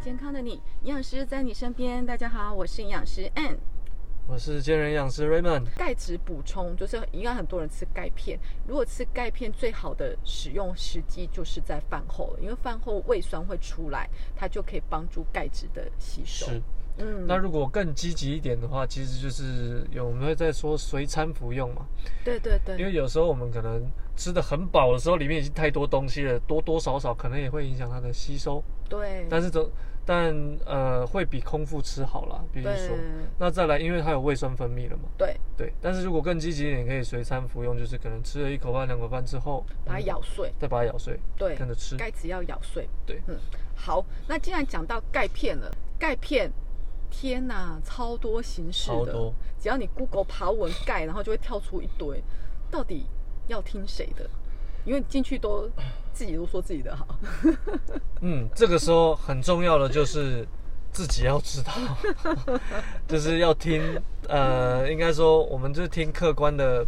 健康的你，营养师在你身边。大家好，我是营养师 Ann。我是健人营养师 Raymond。钙质补充就是应该很多人吃钙片，如果吃钙片最好的使用时机就是在饭后，因为饭后胃酸会出来，它就可以帮助钙质的吸收。是，嗯，那如果更积极一点的话，其实就是有我们会在说随餐服用嘛，对对对，因为有时候我们可能吃的很饱的时候，里面已经太多东西了，多多少少可能也会影响它的吸收。对，但是总但呃会比空腹吃好啦，必须对说。那再来，因为它有胃酸分泌了嘛，对，对。但是如果更积极一点，可以随餐服用，就是可能吃了一口饭、两口饭之后，把它咬碎，再把它咬碎，对，跟着吃。钙质要咬碎。对，嗯，好，那既然讲到钙片了，钙片，天哪，超多形式的，超。只要你 Google 爬文盖，然后就会跳出一堆，到底要听谁的？因为进去都自己都说自己的好。嗯，这个时候很重要的就是自己要知道，就是要听，呃，应该说我们就是听客观的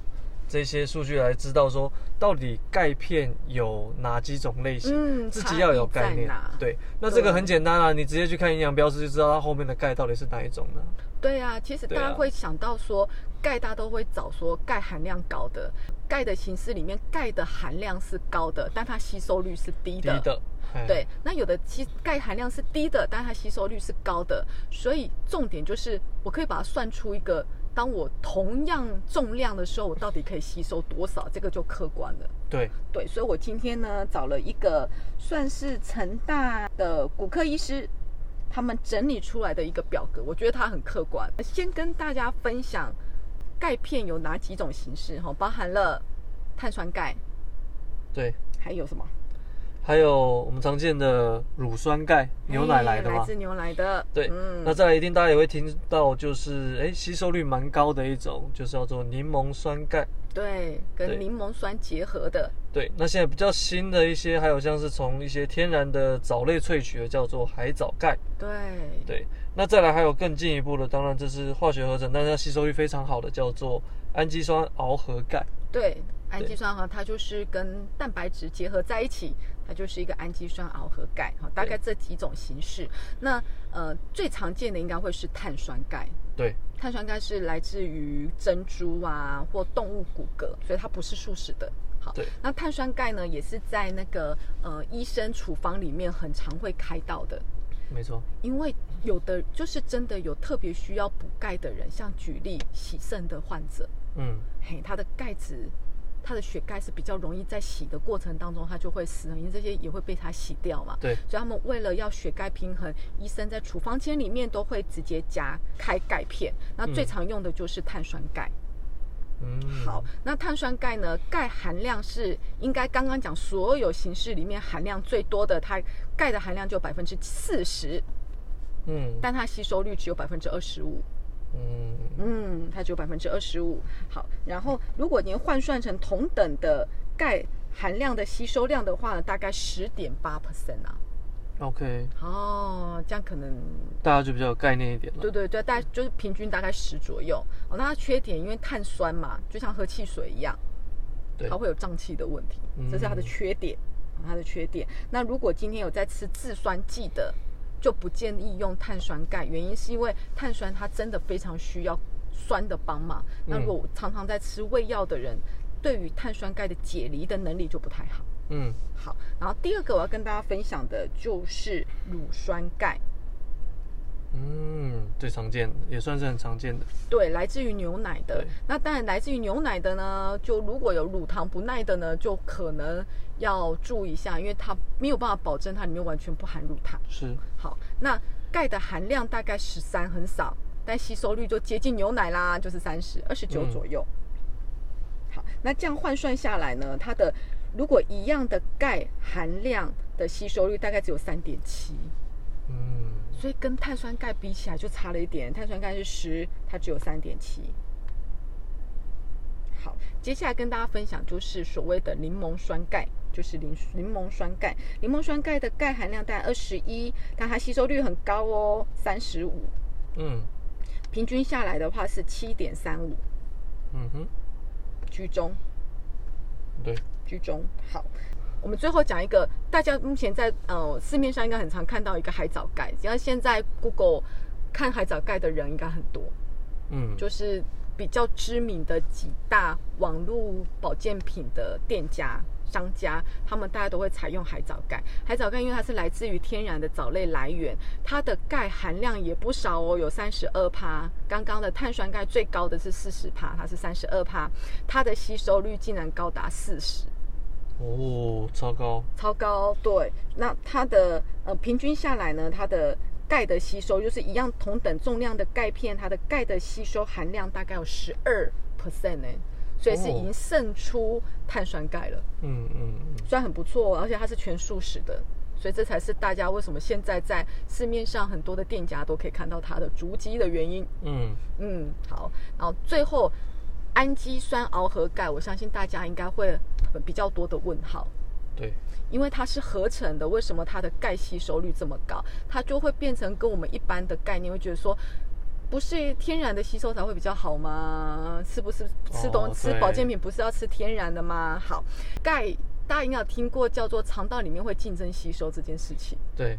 这些数据来知道说，到底钙片有哪几种类型，嗯自己要有概念。对，那这个很简单啊，你直接去看营养标识就知道它后面的钙到底是哪一种了。对啊，其实大家会想到说，钙大家都会找说钙含量高的，钙的形式里面钙的含量是高的，但它吸收率是低的。低的，哎对，那有的吸钙含量是低的，但它吸收率是高的，所以重点就是我可以把它算出一个，当我同样重量的时候，我到底可以吸收多少，这个就客观了。对，对，所以我今天呢找了一个算是成大的骨科医师，他们整理出来的一个表格，我觉得它很客观。先跟大家分享钙片有哪几种形式哈，包含了碳酸钙，对，还有什么？还有我们常见的乳酸钙，牛奶来的嘛哎来。自牛奶的。对，嗯那再来一定大家也会听到，就是哎吸收率蛮高的一种，就是叫做柠檬酸钙。对，对跟柠檬酸结合的。对，那现在比较新的一些，还有像是从一些天然的藻类萃取的，叫做海藻钙。对，对，那再来还有更进一步的，当然这是化学合成，但是它吸收率非常好的，叫做氨基酸螯合钙。对，氨基酸哈，它就是跟蛋白质结合在一起，它就是一个氨基酸螯合钙哈，大概这几种形式。那呃，最常见的应该会是碳酸钙。对，碳酸钙是来自于珍珠啊或动物骨骼，所以它不是素食的。好对，那碳酸钙呢，也是在那个呃医生处方里面很常会开到的。没错。因为有的就是真的有特别需要补钙的人，像举例洗肾的患者，嗯，嘿，他的钙质，他的血钙是比较容易在洗的过程当中，他就会死，因为这些也会被他洗掉嘛。对，所以他们为了要血钙平衡，医生在处方间里面都会直接加开钙片。那最嗯常用的就是碳酸钙。嗯，好，那碳酸钙呢？钙含量是应该刚刚讲所有形式里面含量最多的，它钙的含量就百分之四十，嗯但它吸收率只有百分之二十五。嗯，嗯，它只有百分之二十五。好，然后如果您换算成同等的钙含量的吸收量的话呢，大概十点八 percent 啊。OK，哦，这样可能大家就比较有概念一点了。对对对，大概就是平均大概十左右。哦，那它缺点因为碳酸嘛，就像喝汽水一样，对它会有胀气的问题，嗯这是它的缺点，哦它的缺点。那如果今天有在吃制酸剂的，就不建议用碳酸钙，原因是因为碳酸它真的非常需要酸的帮忙。那如果常常在吃胃药的人，对于碳酸钙的解离的能力就不太好。嗯，好，然后第二个我要跟大家分享的就是乳酸钙。嗯，最常见的，也算是很常见的。对，来自于牛奶的。那当然，来自于牛奶的呢，就如果有乳糖不耐的呢，就可能要注意一下，因为它没有办法保证它里面完全不含乳糖。是，好，那钙的含量大概十三，很少，但吸收率就接近牛奶啦，就是三十二十九嗯左右。好，那这样换算下来呢，它的如果一样的钙含量的吸收率大概只有三点七。嗯，所以跟碳酸钙比起来就差了一点，碳酸钙是十，它只有三点七。好，接下来跟大家分享就是所谓的柠檬酸钙，就是柠柠檬酸钙。柠檬酸钙的钙含量大概二十一，但它吸收率很高哦，三十五，嗯，平均下来的话是七点三五，嗯哼，居中。对，居中。好，我们最后讲一个，大家目前在呃市面上应该很常看到一个海藻盖，只要现在 Google 看海藻盖的人应该很多，嗯，就是比较知名的几大网络保健品的店家。商家他们大家都会采用海藻钙，海藻钙因为它是来自于天然的藻类来源，它的钙含量也不少哦，有三十二帕。刚刚的碳酸钙最高的是四十帕，它是三十二帕，它的吸收率竟然高达四十。哦，超高，超高。对，那它的呃平均下来呢，它的钙的吸收就是一样同等重量的钙片，它的钙的吸收含量大概有十二 percent 呢。所以是已经胜出碳酸钙了，嗯嗯嗯，虽然很不错，而且它是全素食的，所以这才是大家为什么现在在市面上很多的店家都可以看到它的足迹的原因。嗯嗯，好，然后最后氨基酸螯合钙，我相信大家应该会比较多的问号。对，因为它是合成的，为什么它的钙吸收率这么高？它就会变成跟我们一般的概念会觉得说。不是天然的吸收才会比较好吗？是不是吃东吃保健品不是要吃天然的吗？好，钙大家应该有听过叫做肠道里面会竞争吸收这件事情。对，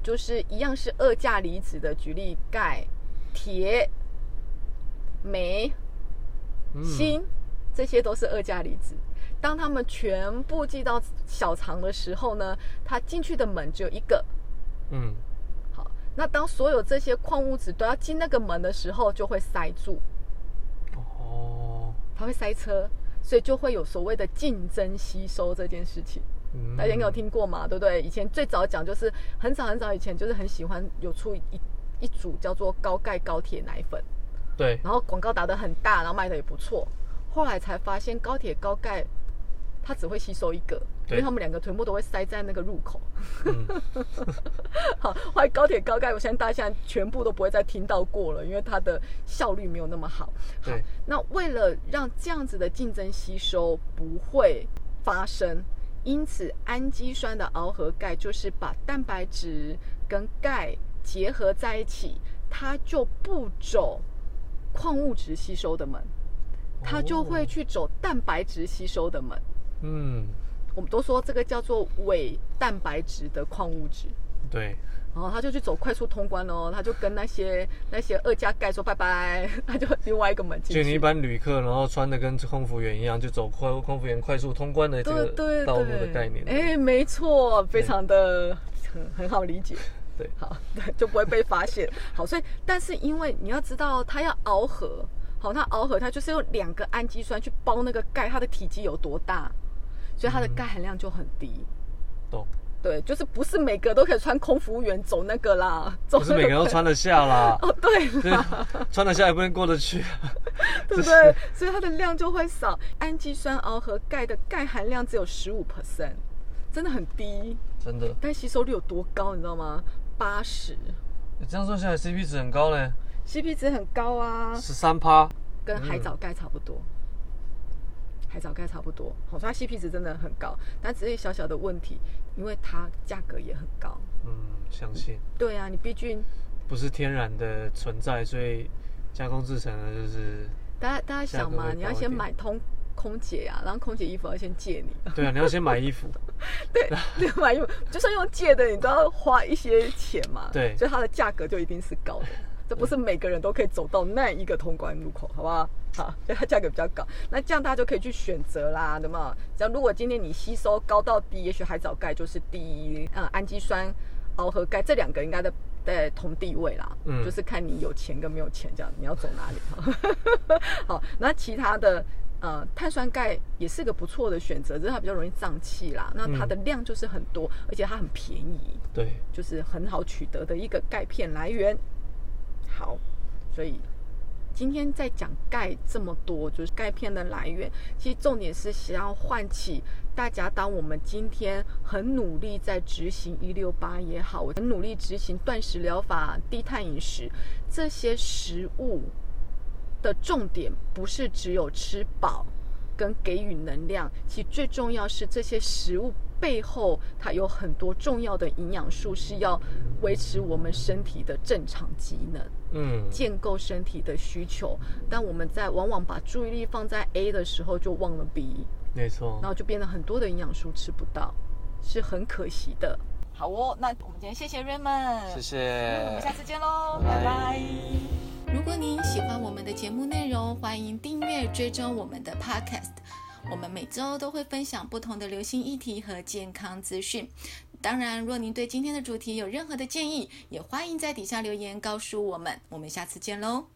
就是一样是二价离子的，举例钙、铁、镁、锌，这些都是二价离子。当它们全部寄到小肠的时候呢，它进去的门只有一个。嗯。好那当所有这些矿物质都要进那个门的时候，就会塞住。哦，它会塞车，所以就会有所谓的竞争吸收这件事情。嗯，大家应该有听过嘛？对不对？以前最早讲就是很早很早以前，就是很喜欢有出一一组叫做高钙高铁奶粉。对。然后广告打得很大，然后卖的也不错。后来才发现高铁高钙。它只会吸收一个，因为他们两个全部都会塞在那个入口。好，后来高铁高钙，我相信大家现在全部都不会再听到过了，因为它的效率没有那么好。好，那为了让这样子的竞争吸收不会发生，因此氨基酸的螯合钙就是把蛋白质跟钙结合在一起，它就不走矿物质吸收的门，它就会去走蛋白质吸收的门。嗯，我们都说这个叫做伪蛋白质的矿物质。对。然后他就去走快速通关哦，他就跟那些那些二加钙说拜拜，他就另外一个门进去。就你一般旅客，然后穿的跟空服员一样，就走快空服员快速通关的这个道路的概念。哎，没错，非常的很很好理解。对，好，对，就不会被发现。好，所以但是因为你要知道，它要螯合，好，它螯合它就是用两个氨基酸去包那个钙，它的体积有多大？所以它的钙含量就很低，懂？对，就是不是每个都可以穿空服务员走那个啦，不是每个都穿得下啦。哦，对，穿得下也不能过得去，对不对？所以它的量就会少。氨基酸螯合钙的钙含量只有十五 percent，真的很低，真的。但吸收率有多高，你知道吗？八十。这样算下来，CP 值很高嘞。CP 值很高啊，十三趴，跟海藻钙差不多。海藻钙差不多，好，所以它 CP 值真的很高，但只是小小的问题，因为它价格也很高。嗯，相信。对啊，你毕竟不是天然的存在，所以加工制成的就是。大家大家想嘛，你要先买通空姐啊，然后空姐衣服要先借你。对啊，你要先买衣服。对，你买衣服就算用借的，你都要花一些钱嘛。对，所以它的价格就一定是高的。这不是每个人都可以走到那一个通关路口，好不好？好，所以它价格比较高。那这样大家就可以去选择啦，对吗？只要如果今天你吸收高到低，也许海藻钙就是第一，呃，氨基酸螯合钙这两个应该在在同地位啦。嗯，就是看你有钱跟没有钱这样，你要走哪里。好，那其他的呃碳酸钙也是个不错的选择，只是它比较容易胀气啦。那它的量就是很多，而且它很便宜。对，就是很好取得的一个钙片来源。好，所以今天在讲钙这么多，就是钙片的来源。其实重点是想要唤起大家，当我们今天很努力在执行一六八也好，我很努力执行断食疗法、低碳饮食，这些食物的重点不是只有吃饱跟给予能量，其实最重要是这些食物背后它有很多重要的营养素是要维持我们身体的正常机能，嗯，建构身体的需求。但我们在往往把注意力放在 A 的时候，就忘了 B，没错，然后就变得很多的营养素吃不到，是很可惜的。好哦，那我们今天谢谢 Raymond，谢谢，我们下次见喽，拜拜。如果您喜欢我们的节目内容，欢迎订阅追踪我们的 Podcast。我们每周都会分享不同的流行议题和健康资讯。当然，若您对今天的主题有任何的建议，也欢迎在底下留言告诉我们。我们下次见喽。